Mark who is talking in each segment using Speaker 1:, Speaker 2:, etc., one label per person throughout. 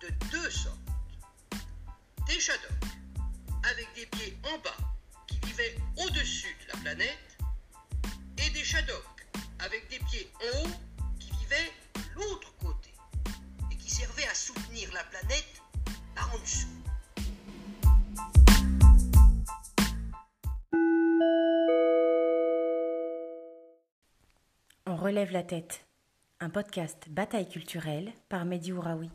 Speaker 1: de deux sortes. Des shadoks avec des pieds en bas qui vivaient au-dessus de la planète et des shadoks avec des pieds en haut qui vivaient l'autre côté et qui servaient à soutenir la planète par en dessous.
Speaker 2: On relève la tête. Un podcast Bataille culturelle par Mehdi Ouraoui.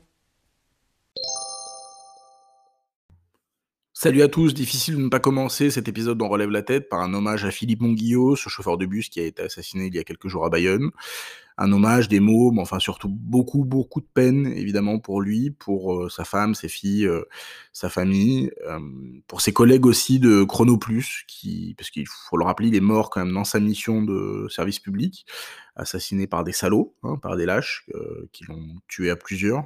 Speaker 3: Salut à tous, difficile de ne pas commencer cet épisode d'On relève la tête par un hommage à Philippe Monguillot, ce chauffeur de bus qui a été assassiné il y a quelques jours à Bayonne. Un hommage, des mots, mais enfin surtout beaucoup, beaucoup de peine évidemment pour lui, pour euh, sa femme, ses filles, euh, sa famille, euh, pour ses collègues aussi de Chrono Plus, qui, parce qu'il faut le rappeler, il est mort quand même dans sa mission de service public, assassiné par des salauds, hein, par des lâches qui l'ont tué à plusieurs.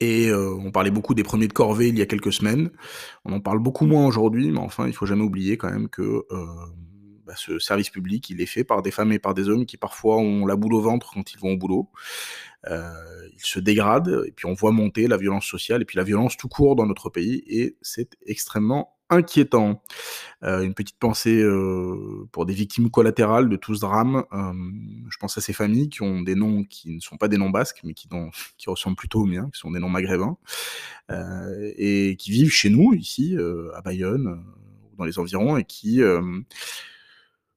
Speaker 3: Et euh, on parlait beaucoup des premiers de corvée il y a quelques semaines. On en parle beaucoup moins aujourd'hui, mais enfin, il faut jamais oublier quand même que euh, bah, ce service public, il est fait par des femmes et par des hommes qui parfois ont la boule au ventre quand ils vont au boulot. Euh, ils se dégradent, et puis on voit monter la violence sociale, et puis la violence tout court dans notre pays, et c'est extrêmement inquiétant. Euh, une petite pensée euh, pour des victimes collatérales de tout ce drame. Euh, je pense à ces familles qui ont des noms qui ne sont pas des noms basques, mais qui, ressemblent plutôt aux miens, qui sont des noms maghrébins, et qui vivent chez nous, ici, à Bayonne, dans les environs, et qui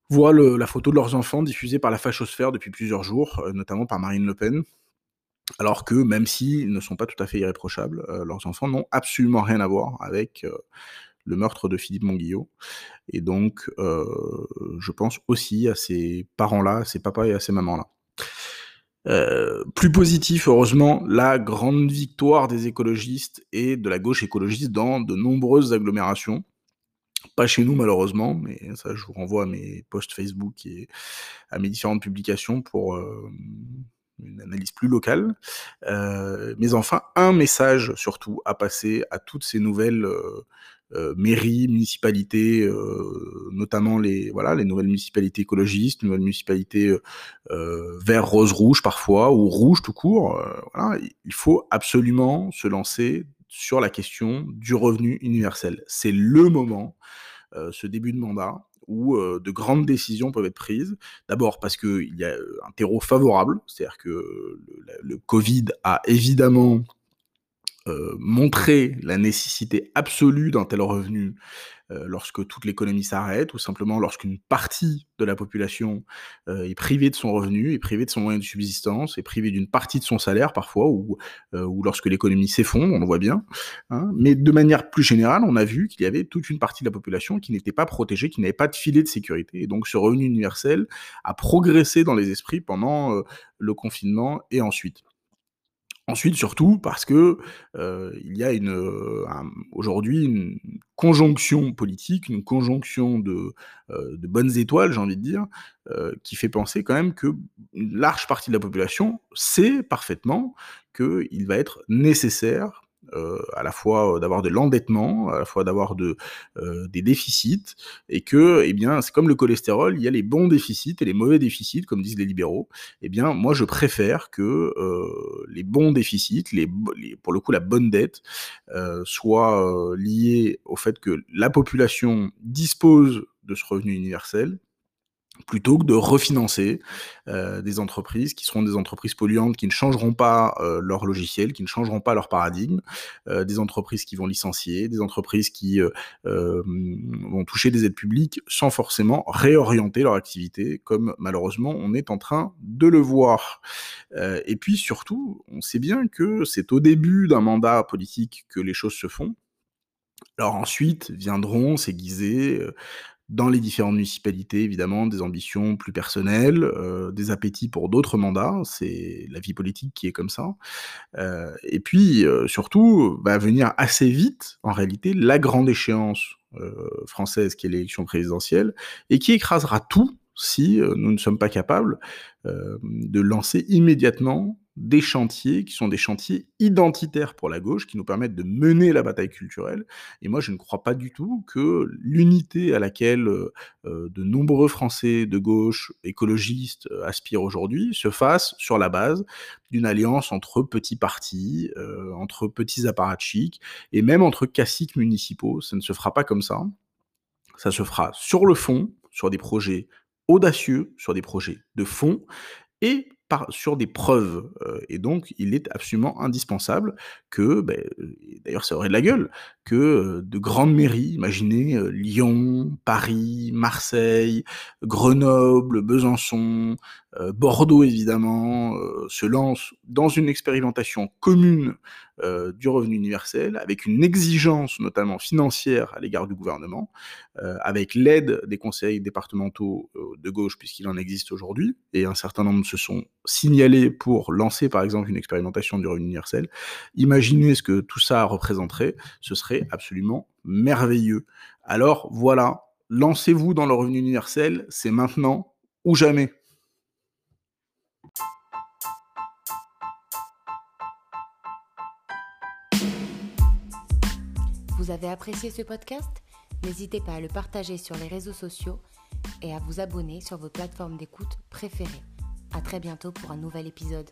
Speaker 3: voient la photo de leurs enfants diffusée par la fachosphère depuis plusieurs jours, notamment par Marine Le Pen. Alors que même s'ils ne sont pas tout à fait irréprochables, leurs enfants n'ont absolument rien à voir avec le meurtre de Philippe Monguillot. Et donc, euh, je pense aussi à ces parents-là, à ces papas et à ces mamans-là. Euh, plus positif, heureusement, la grande victoire des écologistes et de la gauche écologiste dans de nombreuses agglomérations. Pas chez nous malheureusement, mais ça je vous renvoie à mes posts Facebook et à mes différentes publications pour euh, une analyse plus locale. mais enfin, un message surtout à passer à toutes ces nouvelles euh, mairies, municipalités, euh, notamment les voilà les nouvelles municipalités écologistes, nouvelles municipalités euh, vert, rose, rouge parfois ou rouge tout court. il faut absolument se lancer sur la question du revenu universel. C'est le moment, ce début de mandat, où de grandes décisions peuvent être prises. D'abord parce qu'il y a un terreau favorable, c'est-à-dire que le, Covid a évidemment euh, montrer la nécessité absolue d'un tel revenu euh, lorsque toute l'économie s'arrête, ou simplement lorsqu'une partie de la population euh, est privée de son revenu, est privée de son moyen de subsistance, est privée d'une partie de son salaire parfois, ou, lorsque l'économie s'effondre, on le voit bien. Hein. Mais de manière plus générale, on a vu qu'il y avait toute une partie de la population qui n'était pas protégée, qui n'avait pas de filet de sécurité. Et donc ce revenu universel a progressé dans les esprits pendant le confinement et ensuite. Ensuite, surtout parce que euh, il y a euh, aujourd'hui une conjonction politique, une conjonction de, euh, de bonnes étoiles, j'ai envie de dire, qui fait penser quand même que une large partie de la population sait parfaitement qu'il va être nécessaire euh, à la fois euh, d'avoir de l'endettement, à la fois d'avoir euh, des déficits, et que, eh bien, c'est comme le cholestérol, il y a les bons déficits et les mauvais déficits, comme disent les libéraux. Eh bien, moi, je préfère que les bons déficits, pour le coup, la bonne dette, soient liés au fait que la population dispose de ce revenu universel, plutôt que de refinancer euh, des entreprises qui seront des entreprises polluantes, qui ne changeront pas euh, leur logiciel, qui ne changeront pas leur paradigme, euh, des entreprises qui vont licencier, des entreprises qui vont toucher des aides publiques sans forcément réorienter leur activité, comme malheureusement on est en train de le voir. et puis surtout, on sait bien que c'est au début d'un mandat politique que les choses se font. Alors ensuite viendront s'aiguiser dans les différentes municipalités, évidemment, des ambitions plus personnelles, euh, des appétits pour d'autres mandats, c'est la vie politique qui est comme ça. Euh, et puis, euh, surtout, va venir assez vite, en réalité, la grande échéance française qui est l'élection présidentielle, et qui écrasera tout si nous ne sommes pas capables de lancer immédiatement des chantiers qui sont des chantiers identitaires pour la gauche, qui nous permettent de mener la bataille culturelle. Et moi, je ne crois pas du tout que l'unité à laquelle euh, euh, de nombreux Français de gauche, écologistes, euh, aspirent aujourd'hui, se fasse sur la base d'une alliance entre petits partis, entre petits apparatchiks, et même entre caciques municipaux. Ça ne se fera pas comme ça. Ça se fera sur le fond, sur des projets audacieux, sur des projets de fond, et sur des preuves. Euh, et donc, il est absolument indispensable que, ben, d'ailleurs, ça aurait de la gueule, que euh, de grandes mairies, imaginez euh, Lyon, Paris, Marseille, Grenoble, Besançon, Bordeaux évidemment, se lancent dans une expérimentation commune du revenu universel, avec une exigence notamment financière à l'égard du gouvernement, avec l'aide des conseils départementaux de gauche, puisqu'il en existe aujourd'hui, et un certain nombre se sont signalés pour lancer par exemple une expérimentation du revenu universel. Imaginez ce que tout ça représenterait, ce serait absolument merveilleux. Alors voilà, lancez-vous dans le revenu universel, c'est maintenant ou jamais.
Speaker 2: Vous avez apprécié ce podcast N'hésitez pas à le partager sur les réseaux sociaux et à vous abonner sur vos plateformes d'écoute préférées. À très bientôt pour un nouvel épisode.